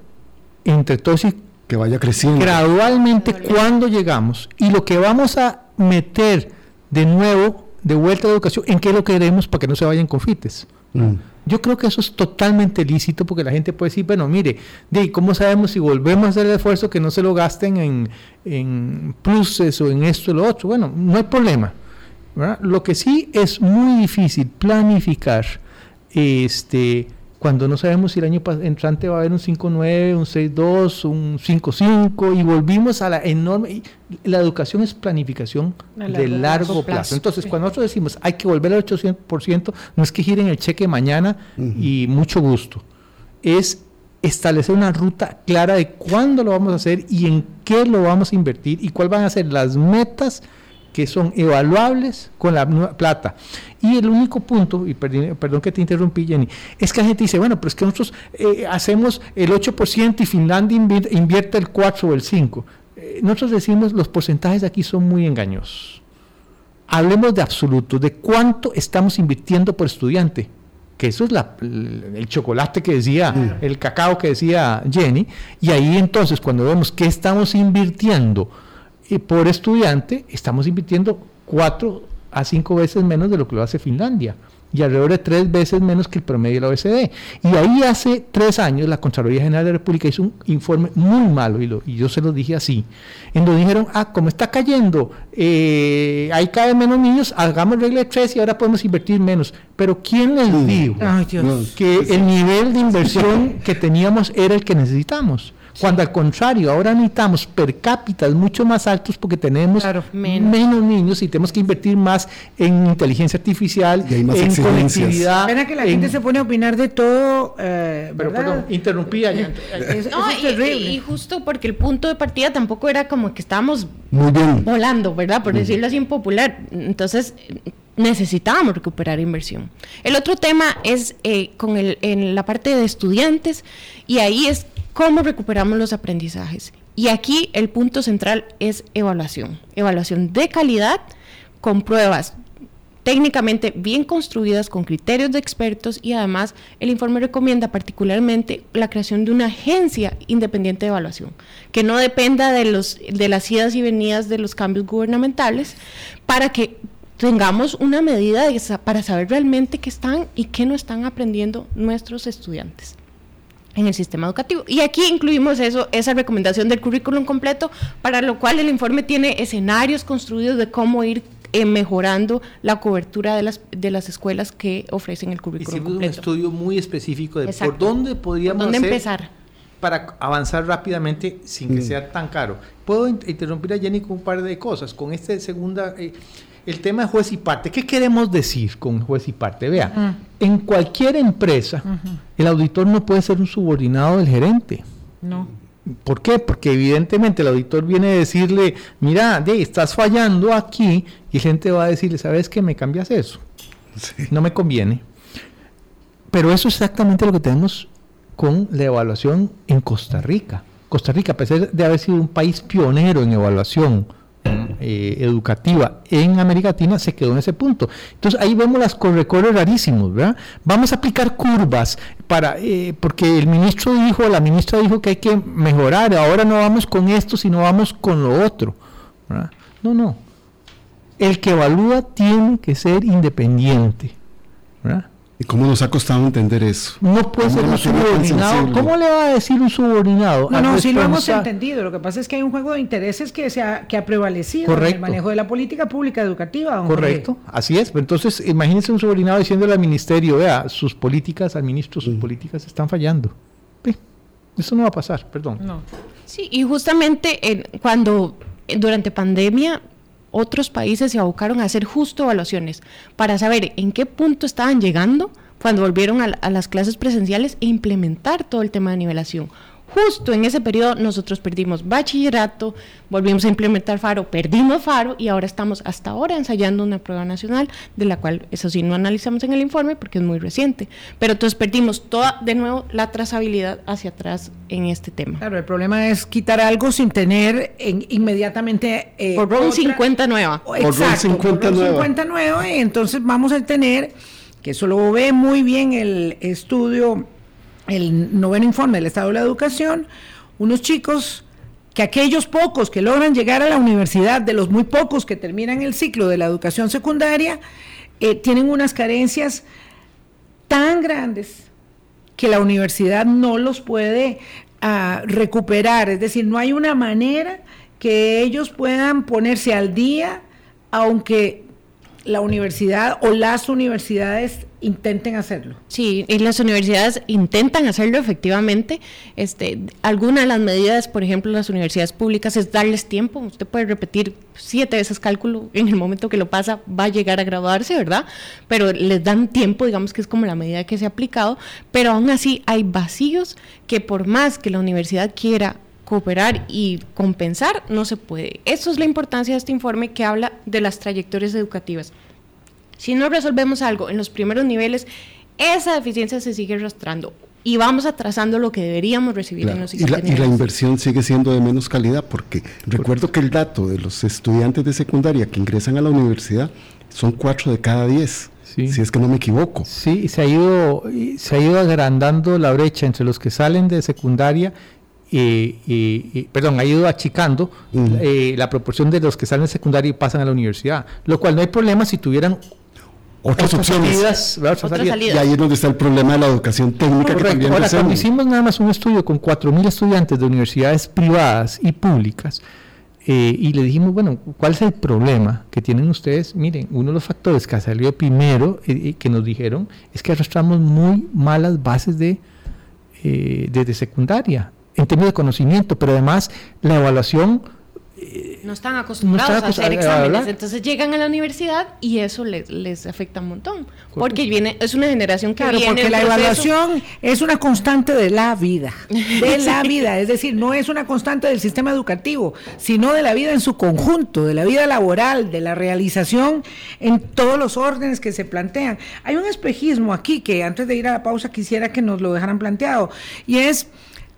entre todos y que vaya creciendo. Gradualmente cuando llegamos y lo que vamos a meter de nuevo, de vuelta a la educación, en qué lo queremos para que no se vayan confites. Mm. Yo creo que eso es totalmente lícito porque la gente puede decir, bueno, mire, de ¿cómo sabemos si volvemos a hacer el esfuerzo que no se lo gasten en, en pluses o en esto y lo otro? Bueno, no hay problema. Lo que sí es muy difícil planificar este, cuando no sabemos si el año entrante va a haber un 5.9, un 6.2, un 5.5 y volvimos a la enorme... La educación es planificación de largo plazo. Entonces, cuando nosotros decimos hay que volver al 800%, no es que giren el cheque mañana y mucho gusto. Es establecer una ruta clara de cuándo lo vamos a hacer y en qué lo vamos a invertir y cuáles van a ser las metas que son evaluables con la plata. Y el único punto, y perdón, que te interrumpí, Jenny, es que la gente dice, bueno, pero es que nosotros eh, hacemos el 8% y Finlandia invierte el 4 o el 5. Eh, nosotros decimos, los porcentajes aquí son muy engañosos. Hablemos de absoluto, de cuánto estamos invirtiendo por estudiante que eso es el chocolate que decía, el cacao que decía Jenny, y ahí entonces cuando vemos que estamos invirtiendo y por estudiante estamos invirtiendo cuatro a cinco veces menos de lo que lo hace Finlandia y alrededor de tres veces menos que el promedio de la OECD. Y ahí hace tres años la Contraloría General de la República hizo un informe muy malo, y, lo, y yo se lo dije así, en donde dijeron, ah, como está cayendo, eh, hay cada vez menos niños, hagamos regla de tres y ahora podemos invertir menos. Pero ¿quién les dijo que el nivel de inversión que teníamos era el que necesitamos? Cuando al contrario, ahora necesitamos per cápita mucho más altos porque tenemos menos. niños y tenemos que invertir más en inteligencia artificial, en conectividad. Espera que la gente se pone a opinar de todo. Eh, pero perdón, interrumpía ya. no, y, justo porque el punto de partida tampoco era como que estábamos volando, ¿verdad? Por decirlo así impopular. Entonces necesitábamos recuperar inversión. El otro tema es eh, con el, en la parte de estudiantes y ahí es ¿Cómo recuperamos los aprendizajes? Y aquí el punto central es evaluación. Evaluación de calidad con pruebas técnicamente bien construidas con criterios de expertos y además el informe recomienda particularmente la creación de una agencia independiente de evaluación que no dependa de los de las idas y venidas de los cambios gubernamentales para que tengamos una medida para saber realmente qué están y qué no están aprendiendo nuestros estudiantes en el sistema educativo. Y aquí incluimos eso, esa recomendación del currículum completo, para lo cual el informe tiene escenarios construidos de cómo ir eh, mejorando la cobertura de las, de las escuelas que ofrecen el currículum Hicimos un estudio muy específico de por dónde podríamos empezar? para avanzar rápidamente sin que Mm. sea tan caro. Puedo in- interrumpir a Jenny con un par de cosas. Con este segunda, eh, el tema de juez y parte. ¿Qué queremos decir con juez y parte? Vea, en cualquier empresa, el auditor no puede ser un subordinado del gerente. No. ¿Por qué? Porque evidentemente el auditor viene a decirle, mira, de, estás fallando aquí, y el gente va a decirle, ¿sabes qué? Me cambias eso. No me conviene. Pero eso es exactamente lo que tenemos con la evaluación en Costa Rica. Costa Rica, a pesar de haber sido un país pionero en evaluación eh, educativa en América Latina, se quedó en ese punto. Entonces ahí vemos las correcorres rarísimos, ¿verdad? Vamos a aplicar curvas para, eh, porque el ministro dijo, la ministra dijo que hay que mejorar, ahora no vamos con esto, sino vamos con lo otro. No, no. El que evalúa tiene que ser independiente. ¿verdad? ¿Y cómo nos ha costado entender eso? No puede ser un subordinado. ¿Cómo le va a decir un subordinado? No, no, sí lo hemos entendido. Lo que pasa es que hay un juego de intereses que, se ha, que ha prevalecido en el manejo de la política pública educativa. don Jorge. Correcto, así es. Entonces, imagínense un subordinado diciéndole al ministerio, vea, sus políticas, al ministro, sus políticas están fallando. Eso no va a pasar, perdón. No. Sí, y justamente en- cuando eh, durante pandemia otros países se abocaron a hacer justo evaluaciones para saber en qué punto estaban llegando cuando volvieron a, a las clases presenciales e implementar todo el tema de nivelación. Justo en ese periodo nosotros perdimos bachillerato, volvimos a implementar FARO, perdimos FARO y ahora estamos hasta ahora ensayando una prueba nacional, de la cual eso sí no analizamos en el informe porque es muy reciente. Pero entonces perdimos toda, de nuevo, la trazabilidad hacia atrás en este tema. Claro, el problema es quitar algo sin tener en- inmediatamente. eh, Por RON otra- 50 nueva. o- Por RON Exacto, 50 por RON nueva. 50 nueva, y entonces vamos a tener, que eso lo ve muy bien el estudio, el noveno informe del Estado de la Educación, unos chicos que aquellos pocos que logran llegar a la universidad, de los muy pocos que terminan el ciclo de la educación secundaria, eh, tienen unas carencias tan grandes que la universidad no los puede ah, recuperar. Es decir, no hay una manera que ellos puedan ponerse al día, aunque la universidad o las universidades intenten hacerlo. Sí, y las universidades intentan hacerlo efectivamente. Este, alguna de las medidas, por ejemplo, las universidades públicas es darles tiempo. Usted puede repetir siete veces cálculo en el momento que lo pasa, va a llegar a graduarse, ¿verdad? Pero les dan tiempo, digamos que es como la medida que se ha aplicado, pero aún así hay vacíos que por más que la universidad quiera cooperar y compensar, no se puede. Eso es la importancia de este informe que habla de las trayectorias educativas. Si no resolvemos algo en los primeros niveles, esa deficiencia se sigue arrastrando y vamos atrasando lo que deberíamos recibir en Claro, los Y la, siguientes y la inversión sigue siendo de menos calidad porque recuerdo que el dato de los estudiantes de secundaria que ingresan a la universidad son cuatro de cada diez, Sí. si es que no me equivoco. Sí, se ha ido, y se ha ido agrandando la brecha entre los que salen de secundaria y, y- y- perdón, ha ido achicando eh, la proporción de los que salen de secundaria y pasan a la universidad, lo cual no hay problema si tuvieran Otras opciones. salidas, ¿verdad? Otras Otras salidas. salidas. Y ahí es donde está el problema de la educación técnica que también Ahora, cuando hicimos nada más un estudio con 4.000 estudiantes de universidades privadas y públicas, eh, y le dijimos, bueno, ¿cuál es el problema que tienen ustedes? Miren, uno de los factores que salió primero, eh, eh, que nos dijeron, es que arrastramos muy malas bases de, eh, desde secundaria, en términos de conocimiento, pero además la evaluación no están acostumbrados No están a hacer a exámenes, entonces llegan a la universidad y eso les, les afecta un montón, porque viene es una generación que Claro, viene porque la evaluación es una constante de la vida, de la vida, es decir, no es una constante del sistema educativo, sino de la vida en su conjunto, de la vida laboral, de la realización en todos los órdenes que se plantean. Hay un espejismo aquí que antes de ir a la pausa quisiera que nos lo dejaran planteado, y es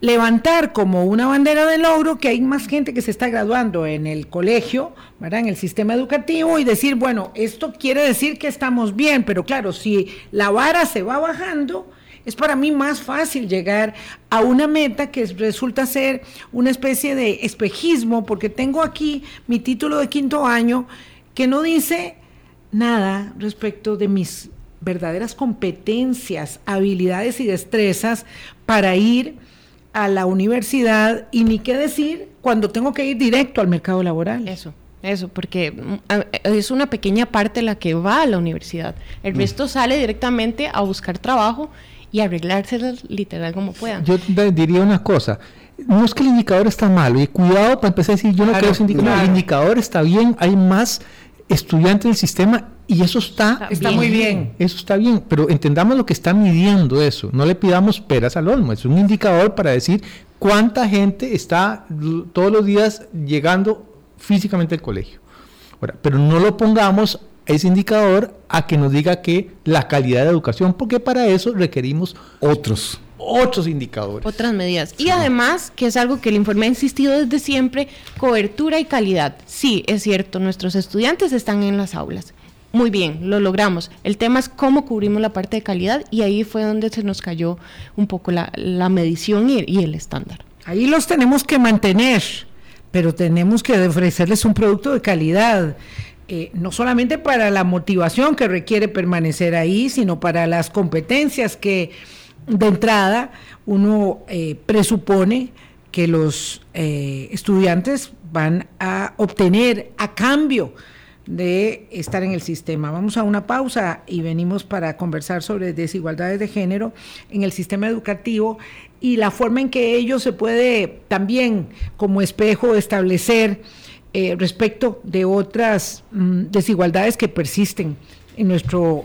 levantar como una bandera de logro que hay más gente que se está graduando en el colegio, ¿verdad? en el sistema educativo y decir, bueno, esto quiere decir que estamos bien, pero claro, si la vara se va bajando, es para mí más fácil llegar a una meta que resulta ser una especie de espejismo, porque tengo aquí mi título de quinto año que no dice nada respecto de mis verdaderas competencias, habilidades y destrezas para ir a la universidad y ni qué decir cuando tengo que ir directo al mercado laboral. Eso, eso, porque mm, es una pequeña parte la que va a la universidad. El resto sale directamente a buscar trabajo y arreglárselas literal como puedan. Yo diría una cosa, no es que el indicador está malo, y cuidado para empezar a decir, yo no creo ese indicador, el indicador está bien, hay más estudiantes en el sistema y eso está, está muy bien. Eso está bien, pero entendamos lo que está midiendo eso. No le pidamos peras al olmo, es un indicador para decir cuánta gente está todos los días llegando físicamente al colegio. pero no lo pongamos ese indicador a que nos diga que la calidad de educación, porque para eso requerimos otros otros indicadores. Otras medidas. Y además, que es algo que el informe ha insistido desde siempre, cobertura y calidad. Sí, es cierto, nuestros estudiantes están en las aulas. Muy bien, lo logramos. El tema es cómo cubrimos la parte de calidad y ahí fue donde se nos cayó un poco la, medición y, el estándar. Ahí los tenemos que mantener, pero tenemos que ofrecerles un producto de calidad. Eh, no solamente para la motivación que requiere permanecer ahí, sino para las competencias que de entrada uno eh, presupone que los eh, estudiantes van a obtener a cambio de estar en el sistema. Vamos a una pausa y venimos para conversar sobre desigualdades de género en el sistema educativo y la forma en que ello se puede también como espejo establecer eh, respecto de otras mm, desigualdades que persisten en nuestro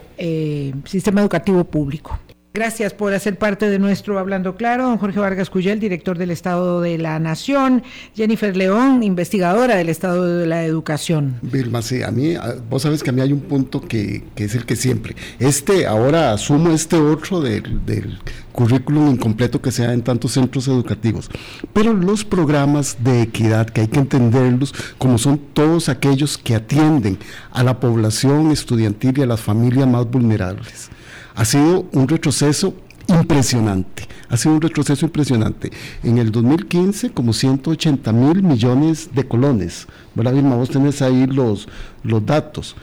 sistema educativo público. Gracias por hacer parte de nuestro Hablando Claro, don Jorge Vargas Cuyel, director del Estado de la Nación, Jennifer León, investigadora del Estado de la Educación. Vilma, sí, a mí, vos sabes que a mí hay un punto que, es el que siempre, este, ahora asumo este otro del, del currículum incompleto que sea en tantos centros educativos, pero los programas de equidad, que hay que entenderlos como son todos aquellos que atienden a la población estudiantil y a las familias más vulnerables ha sido un retroceso impresionante. Ha sido un retroceso impresionante. En el 2015, como 180 mil millones de colones. ¿Verdad, Vilma? Vos tenés ahí los, los datos.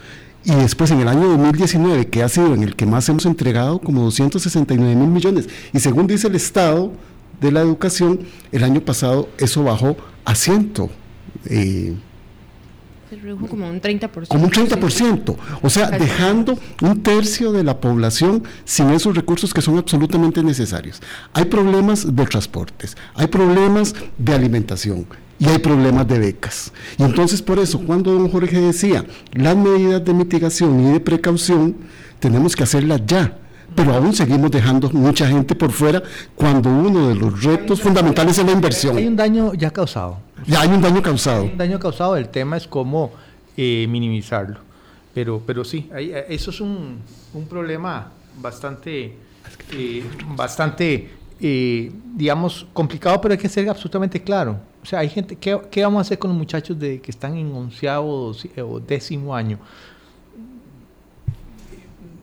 Y después en el año 2019, que ha sido en el que más hemos entregado, como 269 mil millones. Y según dice el Estado de la Educación, el año pasado eso bajó a 100. Eh, como un 30%. Como un 30%. O sea, dejando un tercio de la población sin esos recursos que son absolutamente necesarios. Hay problemas de transportes, hay problemas de alimentación, y hay problemas de becas. Y entonces por eso, cuando don Jorge decía, las medidas de mitigación y de precaución, tenemos que hacerlas ya. Pero aún seguimos dejando mucha gente por fuera cuando uno de los retos fundamentales es la inversión. Hay un daño ya causado. Ya hay un daño causado. Hay un daño causado, el tema es cómo eh, minimizarlo. Pero, pero sí, eh, eso es un, un problema bastante, eh, bastante digamos, complicado, pero hay que ser absolutamente claro. O sea, hay gente, ¿qué, ¿qué, vamos a hacer con los muchachos de, que están en onceavo o décimo año?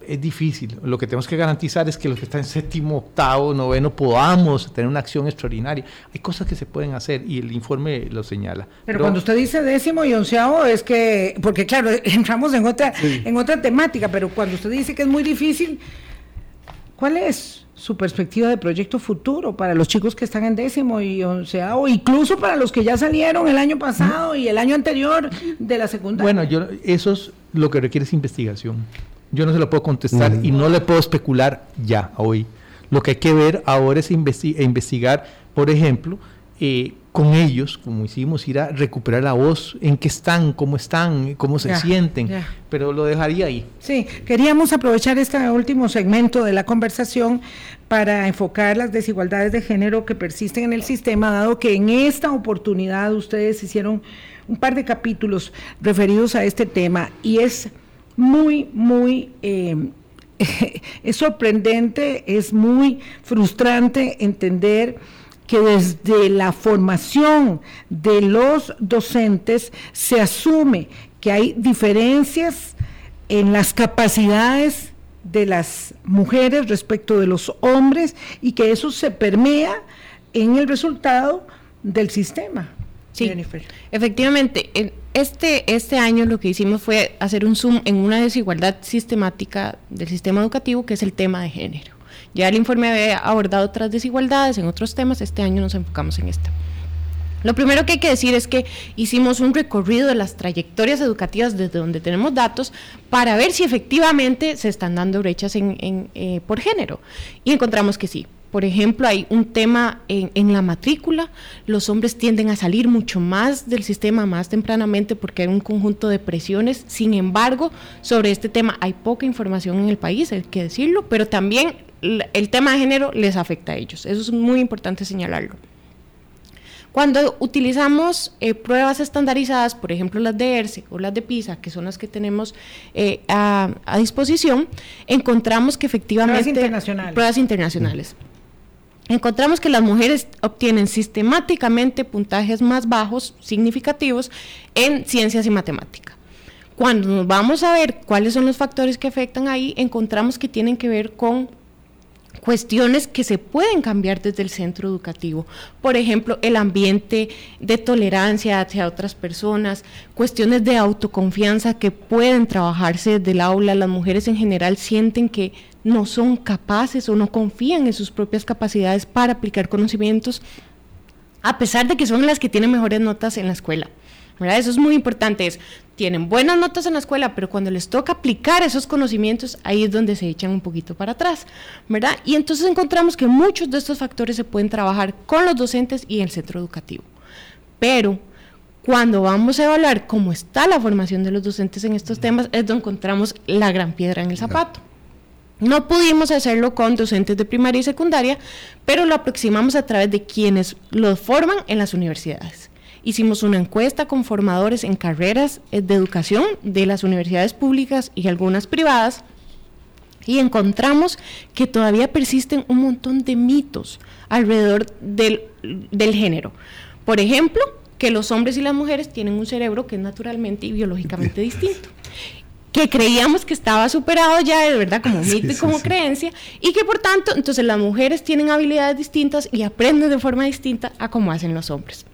Es difícil. Lo que tenemos que garantizar es que los que están en séptimo, octavo, noveno podamos tener una acción extraordinaria. Hay cosas que se pueden hacer y el informe lo señala. Pero, cuando usted dice décimo y onceavo es que, porque claro, entramos en otra, en otra temática, pero cuando usted dice que es muy difícil, ¿cuál es su perspectiva de proyecto futuro para los chicos que están en décimo y onceavo, incluso para los que ya salieron el año pasado y el año anterior de la secundaria? Bueno, yo, eso es lo que requiere es investigación. Yo no se lo puedo contestar y no le puedo especular ya, hoy. Lo que hay que ver ahora es investigar, por ejemplo, eh, con ellos, como hicimos, ir a recuperar la voz, en qué están, cómo están, cómo se sienten, pero lo dejaría ahí. Sí, queríamos aprovechar este último segmento de la conversación para enfocar las desigualdades de género que persisten en el sistema, dado que en esta oportunidad ustedes hicieron un par de capítulos referidos a este tema y es muy, muy... Eh, es sorprendente, es muy frustrante entender que desde la formación de los docentes se asume que hay diferencias en las capacidades de las mujeres respecto de los hombres y que eso se permea en el resultado del sistema. Sí, efectivamente. Este, este año lo que hicimos fue hacer un zoom en una desigualdad sistemática del sistema educativo, que es el tema de género. Ya el informe había abordado otras desigualdades en otros temas, este año nos enfocamos en esta. Lo primero que hay que decir es que hicimos un recorrido de las trayectorias educativas desde donde tenemos datos para ver si efectivamente se están dando brechas eh, por género. Y encontramos que sí. Por ejemplo, hay un tema en, en, la matrícula, los hombres tienden a salir mucho más del sistema más tempranamente porque hay un conjunto de presiones. Sin embargo, sobre este tema hay poca información en el país, hay que decirlo, pero también el tema de género les afecta a ellos. Eso es muy importante señalarlo. Cuando utilizamos eh, pruebas estandarizadas, por ejemplo las de ERCE o las de PISA, que son las que tenemos eh, a, disposición, encontramos que efectivamente... Pruebas internacionales. Pruebas internacionales. Encontramos que las mujeres obtienen sistemáticamente puntajes más bajos, significativos, en ciencias y matemática. Cuando nos vamos a ver cuáles son los factores que afectan ahí, encontramos que tienen que ver con cuestiones que se pueden cambiar desde el centro educativo. Por ejemplo, el ambiente de tolerancia hacia otras personas, cuestiones de autoconfianza que pueden trabajarse desde el aula. Las mujeres en general sienten que no son capaces o no confían en sus propias capacidades para aplicar conocimientos, a pesar de que son las que tienen mejores notas en la escuela. Eso es muy importante, es, tienen buenas notas en la escuela, pero cuando les toca aplicar esos conocimientos, ahí es donde se echan un poquito para atrás, ¿verdad? Y entonces encontramos que muchos de estos factores se pueden trabajar con los docentes y el centro educativo. Pero cuando vamos a evaluar cómo está la formación de los docentes en estos temas, es donde encontramos la gran piedra en el zapato. No pudimos hacerlo con docentes de primaria y secundaria, pero lo aproximamos a través de quienes los forman en las universidades. Hicimos una encuesta con formadores en carreras eh, de educación de las universidades públicas y algunas privadas y encontramos que todavía persisten un montón de mitos alrededor del, género. Por ejemplo, que los hombres y las mujeres tienen un cerebro que es naturalmente y biológicamente distinto que creíamos que estaba superado ya de verdad como mito y como creencia y que por tanto entonces las mujeres tienen habilidades distintas y aprenden de forma distinta a como hacen los hombres.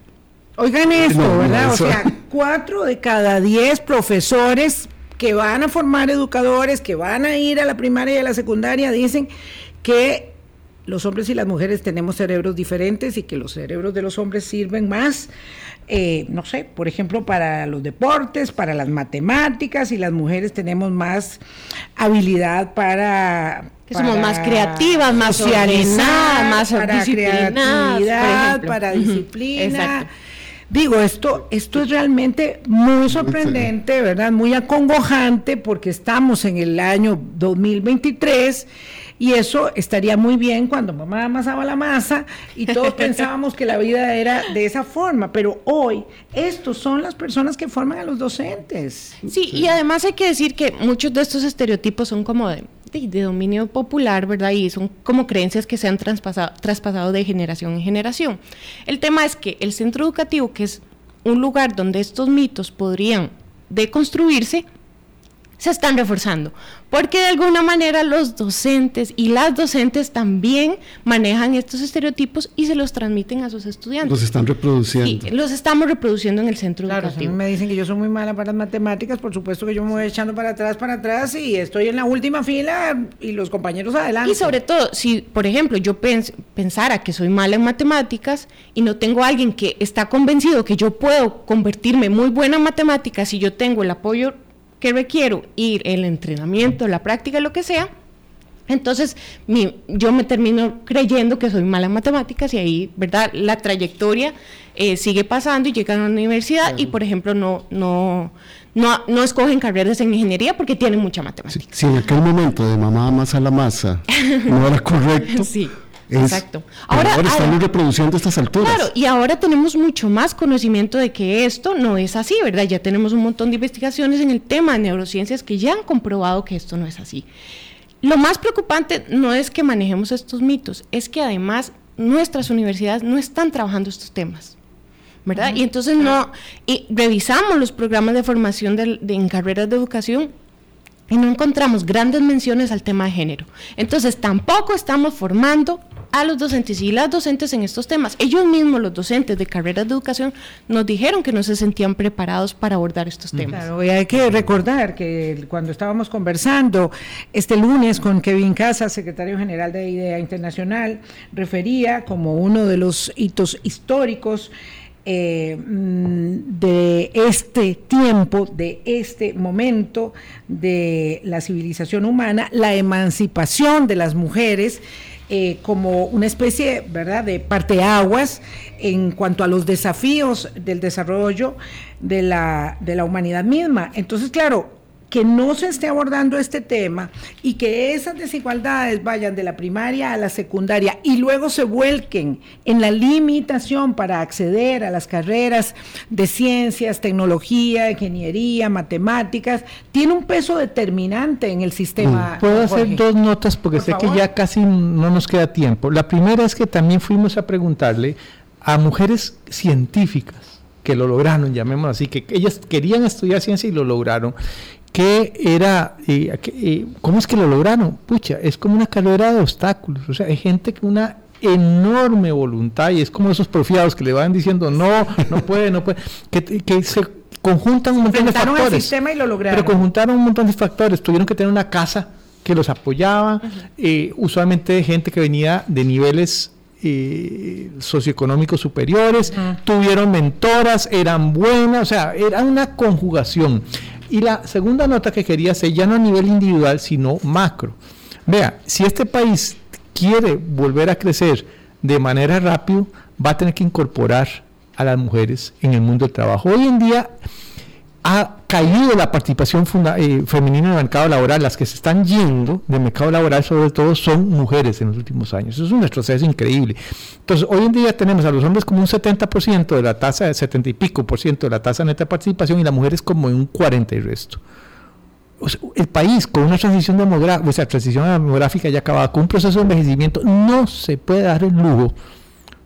Oigan esto, ¿verdad? O sea, cuatro de cada diez profesores que van a formar educadores, que van a ir a la primaria y a la secundaria, dicen que los hombres y las mujeres tenemos cerebros diferentes y que los cerebros de los hombres sirven más, eh, no sé, por ejemplo, para los deportes, para las matemáticas y las mujeres tenemos más habilidad para... Que somos más creativas, más socializadas, más para creatividad, para disciplina. Digo, esto, esto es realmente muy sorprendente, ¿verdad? Muy acongojante porque estamos en el año 2023 y eso estaría muy bien cuando mamá amasaba la masa y todos pensábamos que la vida era de esa forma, pero hoy estos son las personas que forman a los docentes. Sí, y además hay que decir que muchos de estos estereotipos son como de, de, dominio popular, ¿verdad? Y son como creencias que se han traspasado, traspasado de generación en generación. El tema es que el centro educativo, que es un lugar donde estos mitos podrían deconstruirse, se están reforzando, porque de alguna manera los docentes y las docentes también manejan estos estereotipos y se los transmiten a sus estudiantes. Los están reproduciendo. Sí, los estamos reproduciendo en el centro claro, educativo. me dicen que yo soy muy mala para las matemáticas, por supuesto que yo me voy echando para atrás, para atrás y estoy en la última fila y los compañeros adelante. Y sobre todo, si por ejemplo yo pensara que soy mala en matemáticas y no tengo a alguien que está convencido que yo puedo convertirme muy buena en matemáticas y yo tengo el apoyo que requiero ir el entrenamiento, la práctica, lo que sea, entonces yo me termino creyendo que soy mala en matemáticas y ahí, ¿verdad? La trayectoria eh, sigue pasando y llegan a la universidad y, por ejemplo, no, no, no, no escogen carreras en ingeniería porque tienen mucha matemática. Si, en aquel momento de mamá masa la masa no era correcto. sí. Exacto. Ahora, estamos reproduciendo estas alturas. Claro, y ahora tenemos mucho más conocimiento de que esto no es así, ¿verdad? Ya tenemos un montón de investigaciones en el tema de neurociencias que ya han comprobado que esto no es así. Lo más preocupante no es que manejemos estos mitos, es que además nuestras universidades no están trabajando estos temas. ¿verdad? y entonces no, y revisamos los programas de formación de, en carreras de educación y no encontramos grandes menciones al tema de género. Entonces tampoco estamos formando a los docentes y las docentes en estos temas. Ellos mismos, los docentes de carreras de educación, nos dijeron que no se sentían preparados para abordar estos temas. Claro, y hay que recordar que cuando estábamos conversando este lunes con Kevin Casas, secretario general de IDEA Internacional, refería como uno de los hitos históricos eh, mm, de este tiempo, de este momento de la civilización humana, la emancipación de las mujeres. Eh, como una especie, ¿verdad?, de parteaguas en cuanto a los desafíos del desarrollo de la, de la humanidad misma. Entonces, claro, que no se esté abordando este tema y que esas desigualdades vayan de la primaria a la secundaria y luego se vuelquen en la limitación para acceder a las carreras de ciencias, tecnología, ingeniería, matemáticas, tiene un peso determinante en el sistema. Mm. Puedo hacer dos notas porque sé que ya casi no nos queda tiempo. La primera es que también fuimos a preguntarle a mujeres científicas que lo lograron, llamémoslo así, que ellas querían estudiar ciencia y lo lograron que era, eh, eh, ¿cómo es que lo lograron? Pucha, es como una carrera de obstáculos, o sea, hay gente con una enorme voluntad y es como esos profiados que le van diciendo no, no puede, no puede, que, se conjuntan un montón de factores. y lo lograron. Pero conjuntaron un montón de factores, tuvieron que tener una casa que los apoyaba, eh, usualmente gente que venía de niveles socioeconómicos superiores, tuvieron mentoras, eran buenas, o sea, era una conjugación. Y la segunda nota que quería hacer, ya no a nivel individual, sino macro. Vea, si este país quiere volver a crecer de manera rápida, va a tener que incorporar a las mujeres en el mundo del trabajo. Hoy en día ha caído la participación eh, femenina en el mercado laboral. Las que se están yendo del mercado laboral, sobre todo, son mujeres en los últimos años. Eso es un retroceso increíble. Entonces, hoy en día tenemos a los hombres como un 70% de la tasa, de 70 y pico por ciento de la tasa neta de participación y las mujeres como en un 40 y resto. el país con una transición demográfica, transición demográfica ya acabada, con un proceso de envejecimiento, no se puede dar el lujo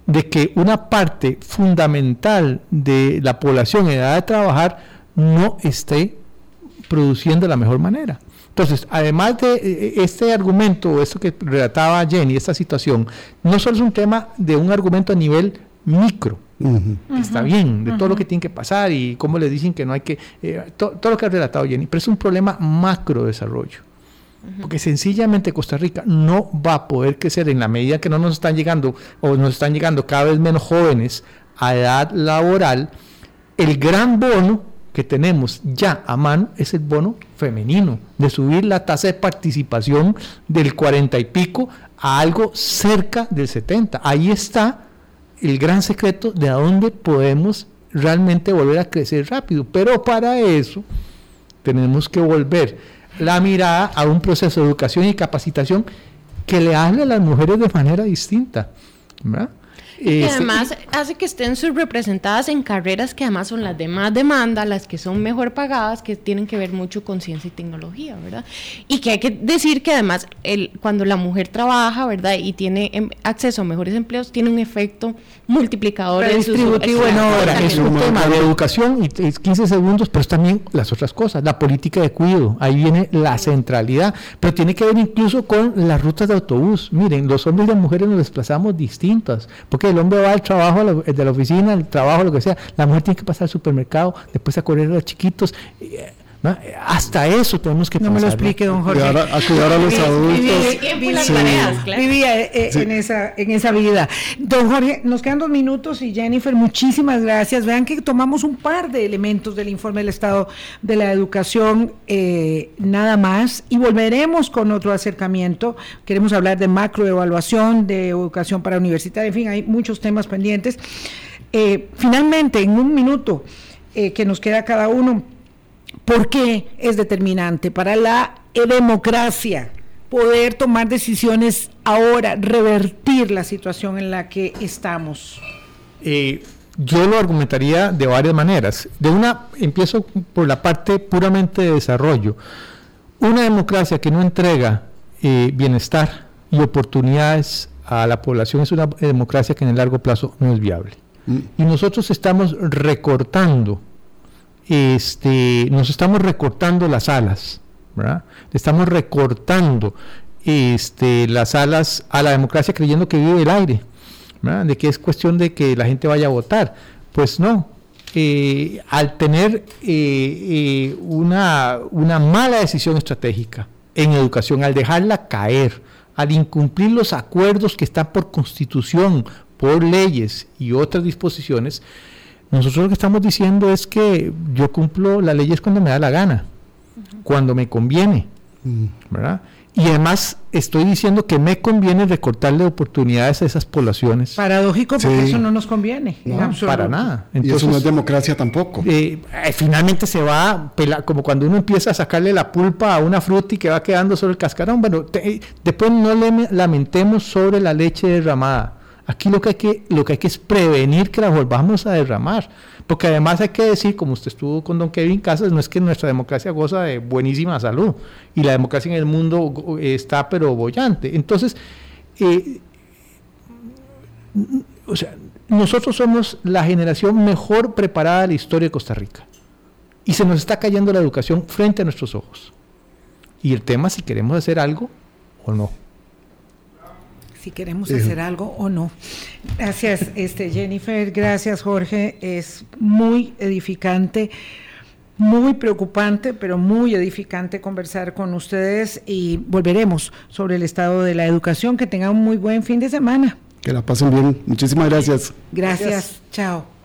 de que una parte fundamental de la población en edad de trabajar no esté produciendo de la mejor manera. Entonces, además de eh, eh, este argumento, esto que relataba Jenny, esta situación, no solo es un tema de un argumento a nivel micro, está bien, de todo lo que tiene que pasar y cómo le dicen que no hay que, eh, todo lo que ha relatado Jenny, pero es un problema macro desarrollo. Porque sencillamente Costa Rica no va a poder crecer en la medida que no nos están llegando o nos están llegando cada vez menos jóvenes a edad laboral, el gran bono que tenemos ya a mano es el bono femenino, de subir la tasa de participación del 40 y pico a algo cerca del 70. Ahí está el gran secreto de a dónde podemos realmente volver a crecer rápido. Pero para eso tenemos que volver la mirada a un proceso de educación y capacitación que le hable a las mujeres de manera distinta. ¿verdad? Y este, además hace que estén subrepresentadas en carreras que además son las de más demanda, las que son mejor pagadas, que tienen que ver mucho con ciencia y tecnología, ¿verdad? Y que hay que decir que además el, cuando la mujer trabaja, ¿verdad? Y tiene em, acceso a mejores empleos, tiene un efecto multiplicador en distributivo en hora. Es un tema de educación y 15 segundos, pero es también las otras cosas, la política de cuidado, ahí viene la centralidad, pero tiene que ver incluso con las rutas de autobús. Miren, los hombres y las mujeres nos desplazamos distintas, porque el hombre va al trabajo de la oficina, el trabajo, lo que sea, la mujer tiene que pasar al supermercado, después a correr a los chiquitos. Eh, hasta eso tenemos que No me lo explique, don Jorge. a cuidar a los adultos. Vivía eh, eh, en, esa, en esa vida. Don Jorge, nos quedan dos minutos y Jennifer, muchísimas gracias. Vean que tomamos un par de elementos del informe del Estado de la Educación, eh, nada más, y volveremos con otro acercamiento. Queremos hablar de macroevaluación, de educación para universitaria, en fin, hay muchos temas pendientes. finalmente, en un minuto que nos queda cada uno, ¿Por qué es determinante para la democracia poder tomar decisiones ahora, revertir la situación en la que estamos? Eh, yo lo argumentaría de varias maneras. De una, empiezo por la parte puramente de desarrollo. Una democracia que no entrega eh, bienestar y oportunidades a la población es una democracia que en el largo plazo no es viable. Mm. Y nosotros estamos recortando este, nos estamos recortando las alas. Estamos recortando este, las alas a la democracia creyendo que vive el aire. De que es cuestión de que la gente vaya a votar. Pues no. Eh, al tener eh, eh, una, una mala decisión estratégica en educación, al dejarla caer, al incumplir los acuerdos que están por constitución, por leyes y otras disposiciones, Nosotros lo que estamos diciendo es que yo cumplo las leyes cuando me da la gana, cuando me conviene, Mm. ¿verdad? Y además estoy diciendo que me conviene recortarle oportunidades a esas poblaciones. Paradójico porque Sí. eso no nos conviene. en No, absoluto. para nada. y eso no es democracia tampoco. eh, eh, finalmente se va como cuando uno empieza a sacarle la pulpa a una fruta y que va quedando sobre el cascarón. Bueno, te- después no le lamentemos sobre la leche derramada. Aquí lo que, hay que, lo que hay que es prevenir que la volvamos a derramar. Porque además hay que decir, como usted estuvo con don Kevin Casas, no es que nuestra democracia goza de buenísima salud. Y la democracia en el mundo está pero bollante. Entonces, eh, o sea, nosotros somos la generación mejor preparada de la historia de Costa Rica. Y se nos está cayendo la educación frente a nuestros ojos. Y el tema si queremos hacer algo o no. Si queremos hacer algo o no. Gracias, este Jennifer, gracias Jorge, es muy edificante, muy preocupante, pero muy edificante conversar con ustedes y volveremos sobre el estado de la educación. Que tengan un muy buen fin de semana. Que la pasen bien. Muchísimas gracias. gracias. chao.